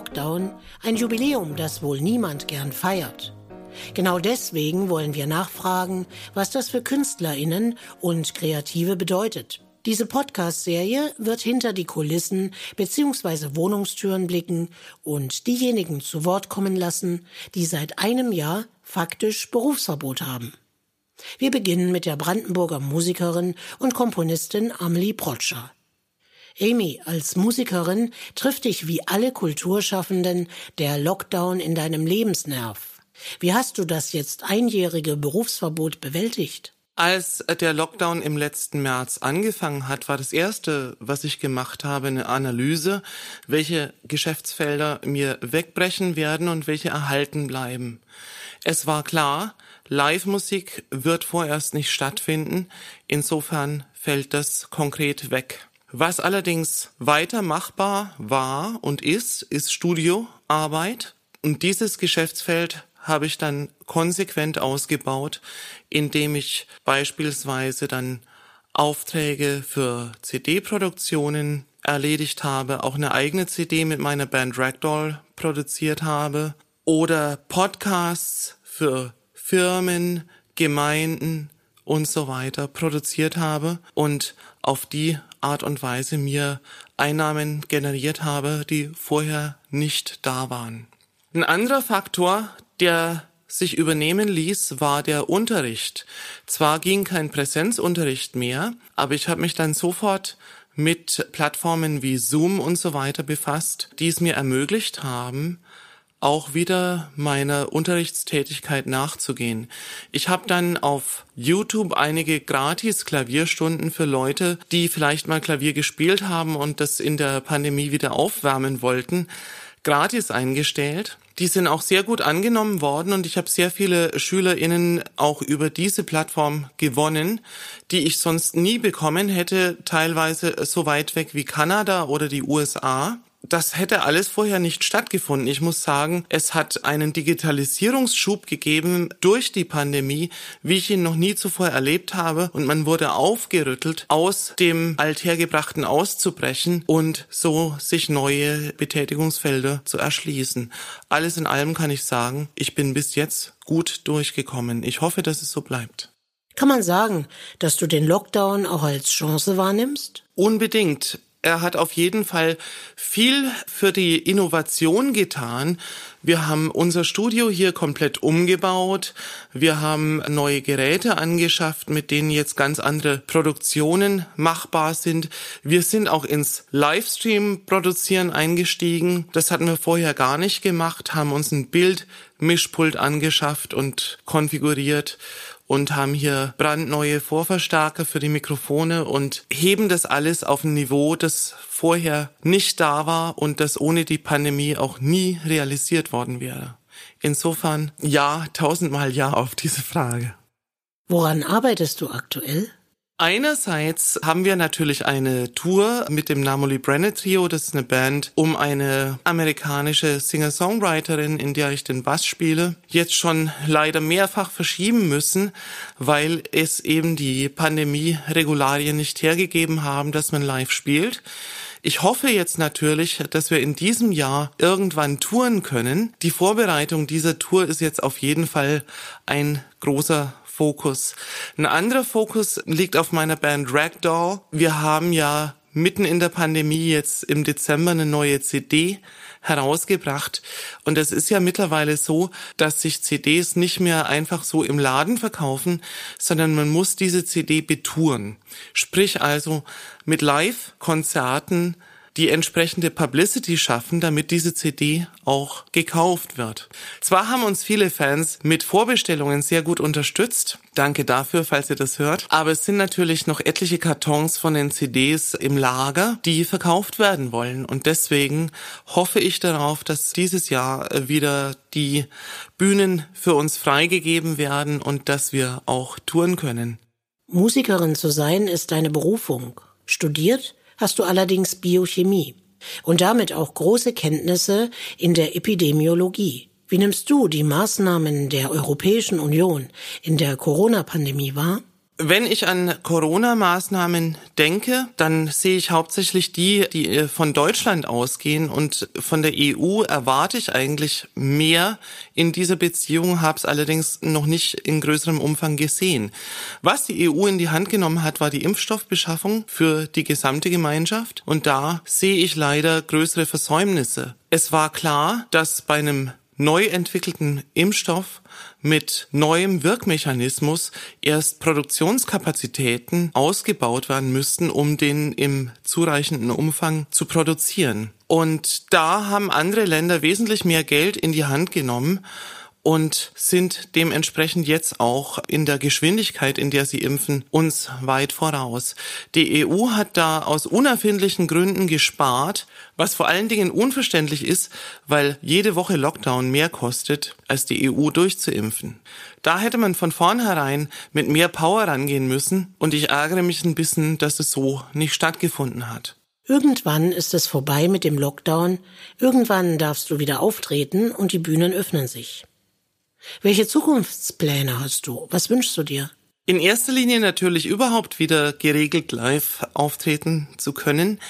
Lockdown, ein Jubiläum, das wohl niemand gern feiert. Genau deswegen wollen wir nachfragen, was das für Künstlerinnen und Kreative bedeutet. Diese Podcast-Serie wird hinter die Kulissen bzw. Wohnungstüren blicken und diejenigen zu Wort kommen lassen, die seit einem Jahr faktisch Berufsverbot haben. Wir beginnen mit der Brandenburger Musikerin und Komponistin Amelie Protscher. Amy, als Musikerin trifft dich wie alle Kulturschaffenden der Lockdown in deinem Lebensnerv. Wie hast du das jetzt einjährige Berufsverbot bewältigt? Als der Lockdown im letzten März angefangen hat, war das erste, was ich gemacht habe, eine Analyse, welche Geschäftsfelder mir wegbrechen werden und welche erhalten bleiben. Es war klar, Live-Musik wird vorerst nicht stattfinden. Insofern fällt das konkret weg. Was allerdings weiter machbar war und ist, ist Studioarbeit. Und dieses Geschäftsfeld habe ich dann konsequent ausgebaut, indem ich beispielsweise dann Aufträge für CD-Produktionen erledigt habe, auch eine eigene CD mit meiner Band Ragdoll produziert habe oder Podcasts für Firmen, Gemeinden und so weiter produziert habe und auf die Art und Weise mir Einnahmen generiert habe, die vorher nicht da waren. Ein anderer Faktor, der sich übernehmen ließ, war der Unterricht. Zwar ging kein Präsenzunterricht mehr, aber ich habe mich dann sofort mit Plattformen wie Zoom und so weiter befasst, die es mir ermöglicht haben, auch wieder meiner Unterrichtstätigkeit nachzugehen. Ich habe dann auf YouTube einige gratis Klavierstunden für Leute, die vielleicht mal Klavier gespielt haben und das in der Pandemie wieder aufwärmen wollten, gratis eingestellt. Die sind auch sehr gut angenommen worden und ich habe sehr viele Schülerinnen auch über diese Plattform gewonnen, die ich sonst nie bekommen hätte, teilweise so weit weg wie Kanada oder die USA das hätte alles vorher nicht stattgefunden. Ich muss sagen, es hat einen Digitalisierungsschub gegeben durch die Pandemie, wie ich ihn noch nie zuvor erlebt habe. Und man wurde aufgerüttelt, aus dem Althergebrachten auszubrechen und so sich neue Betätigungsfelder zu erschließen. Alles in allem kann ich sagen, ich bin bis jetzt gut durchgekommen. Ich hoffe, dass es so bleibt. Kann man sagen, dass du den Lockdown auch als Chance wahrnimmst? Unbedingt. Er hat auf jeden Fall viel für die Innovation getan. Wir haben unser Studio hier komplett umgebaut. Wir haben neue Geräte angeschafft, mit denen jetzt ganz andere Produktionen machbar sind. Wir sind auch ins Livestream-Produzieren eingestiegen. Das hatten wir vorher gar nicht gemacht, haben uns ein Bildmischpult angeschafft und konfiguriert und haben hier brandneue Vorverstärker für die Mikrofone und heben das alles auf ein Niveau, das vorher nicht da war und das ohne die Pandemie auch nie realisiert worden wäre. Insofern ja, tausendmal ja auf diese Frage. Woran arbeitest du aktuell? Einerseits haben wir natürlich eine Tour mit dem Namoli Brenner Trio. Das ist eine Band um eine amerikanische Singer-Songwriterin, in der ich den Bass spiele, jetzt schon leider mehrfach verschieben müssen, weil es eben die Pandemie-Regularien nicht hergegeben haben, dass man live spielt. Ich hoffe jetzt natürlich, dass wir in diesem Jahr irgendwann touren können. Die Vorbereitung dieser Tour ist jetzt auf jeden Fall ein großer Fokus. Ein anderer Fokus liegt auf meiner Band Ragdoll. Wir haben ja mitten in der Pandemie jetzt im Dezember eine neue CD herausgebracht. Und es ist ja mittlerweile so, dass sich CDs nicht mehr einfach so im Laden verkaufen, sondern man muss diese CD betouren. Sprich also mit Live-Konzerten die entsprechende Publicity schaffen, damit diese CD auch gekauft wird. Zwar haben uns viele Fans mit Vorbestellungen sehr gut unterstützt, danke dafür, falls ihr das hört, aber es sind natürlich noch etliche Kartons von den CDs im Lager, die verkauft werden wollen und deswegen hoffe ich darauf, dass dieses Jahr wieder die Bühnen für uns freigegeben werden und dass wir auch touren können. Musikerin zu sein ist deine Berufung. Studiert hast du allerdings Biochemie und damit auch große Kenntnisse in der Epidemiologie. Wie nimmst du die Maßnahmen der Europäischen Union in der Corona-Pandemie wahr? Wenn ich an Corona-Maßnahmen denke, dann sehe ich hauptsächlich die, die äh, von Deutschland ausgehen und von der EU erwarte ich eigentlich mehr in dieser Beziehung, habe es allerdings noch nicht in größerem Umfang gesehen. Was die EU in die Hand genommen hat, war die Impfstoffbeschaffung für die gesamte Gemeinschaft und da sehe ich leider größere Versäumnisse. Es war klar, dass bei einem neu entwickelten Impfstoff mit neuem Wirkmechanismus erst Produktionskapazitäten ausgebaut werden müssten, um den im zureichenden Umfang zu produzieren. Und da haben andere Länder wesentlich mehr Geld in die Hand genommen und sind dementsprechend jetzt auch in der Geschwindigkeit, in der sie impfen, uns weit voraus. Die EU hat da aus unerfindlichen Gründen gespart, was vor allen Dingen unverständlich ist, weil jede Woche Lockdown mehr kostet, als die EU durchzuimpfen. Da hätte man von vornherein mit mehr Power rangehen müssen und ich ärgere mich ein bisschen, dass es so nicht stattgefunden hat. Irgendwann ist es vorbei mit dem Lockdown, irgendwann darfst du wieder auftreten und die Bühnen öffnen sich. Welche Zukunftspläne hast du? Was wünschst du dir? In erster Linie natürlich überhaupt wieder geregelt live auftreten zu können,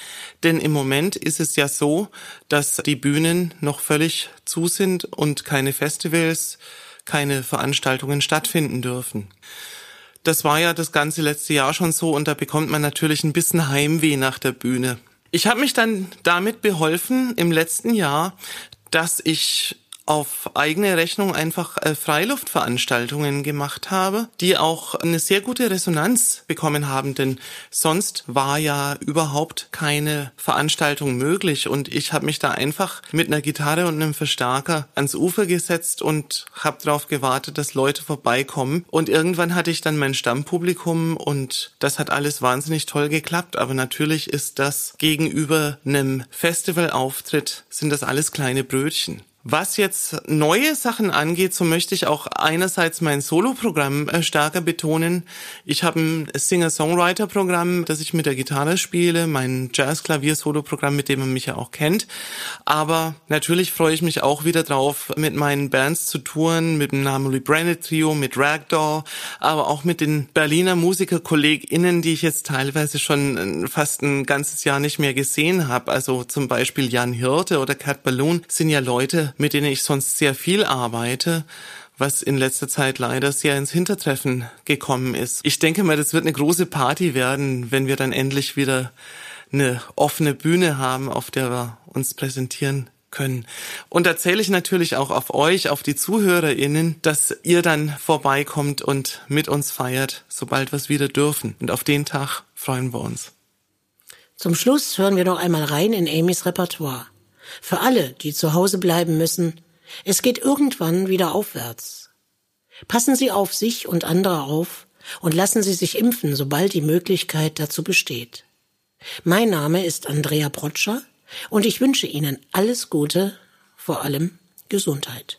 denn im Moment ist es ja so, dass die Bühnen noch völlig zu sind und keine Festivals, keine Veranstaltungen stattfinden dürfen. Das war ja das ganze letzte Jahr schon so und da bekommt man natürlich ein bisschen Heimweh nach der Bühne. Ich habe mich dann damit beholfen im letzten Jahr, dass ich auf eigene Rechnung einfach äh, Freiluftveranstaltungen gemacht habe, die auch eine sehr gute Resonanz bekommen haben, denn sonst war ja überhaupt keine Veranstaltung möglich. Und ich habe mich da einfach mit einer Gitarre und einem Verstärker ans Ufer gesetzt und habe darauf gewartet, dass Leute vorbeikommen. Und irgendwann hatte ich dann mein Stammpublikum und das hat alles wahnsinnig toll geklappt, aber natürlich ist das gegenüber einem Festivalauftritt sind das alles kleine Brötchen. Was jetzt neue Sachen angeht, so möchte ich auch einerseits mein Solo-Programm äh, stärker betonen. Ich habe ein Singer-Songwriter-Programm, das ich mit der Gitarre spiele, mein Jazz-Klavier-Solo-Programm, mit dem man mich ja auch kennt. Aber natürlich freue ich mich auch wieder drauf, mit meinen Bands zu touren, mit dem Namely Branded Trio, mit Ragdoll, aber auch mit den Berliner Musiker-KollegInnen, die ich jetzt teilweise schon äh, fast ein ganzes Jahr nicht mehr gesehen habe. Also zum Beispiel Jan Hirte oder Cat Balloon sind ja Leute, mit denen ich sonst sehr viel arbeite, was in letzter Zeit leider sehr ins Hintertreffen gekommen ist. Ich denke mal, das wird eine große Party werden, wenn wir dann endlich wieder eine offene Bühne haben, auf der wir uns präsentieren können. Und da zähle ich natürlich auch auf euch, auf die ZuhörerInnen, dass ihr dann vorbeikommt und mit uns feiert, sobald wir es wieder dürfen. Und auf den Tag freuen wir uns. Zum Schluss hören wir noch einmal rein in Amys Repertoire. Für alle, die zu Hause bleiben müssen, es geht irgendwann wieder aufwärts. Passen Sie auf sich und andere auf und lassen Sie sich impfen, sobald die Möglichkeit dazu besteht. Mein Name ist Andrea Protscher und ich wünsche Ihnen alles Gute, vor allem Gesundheit.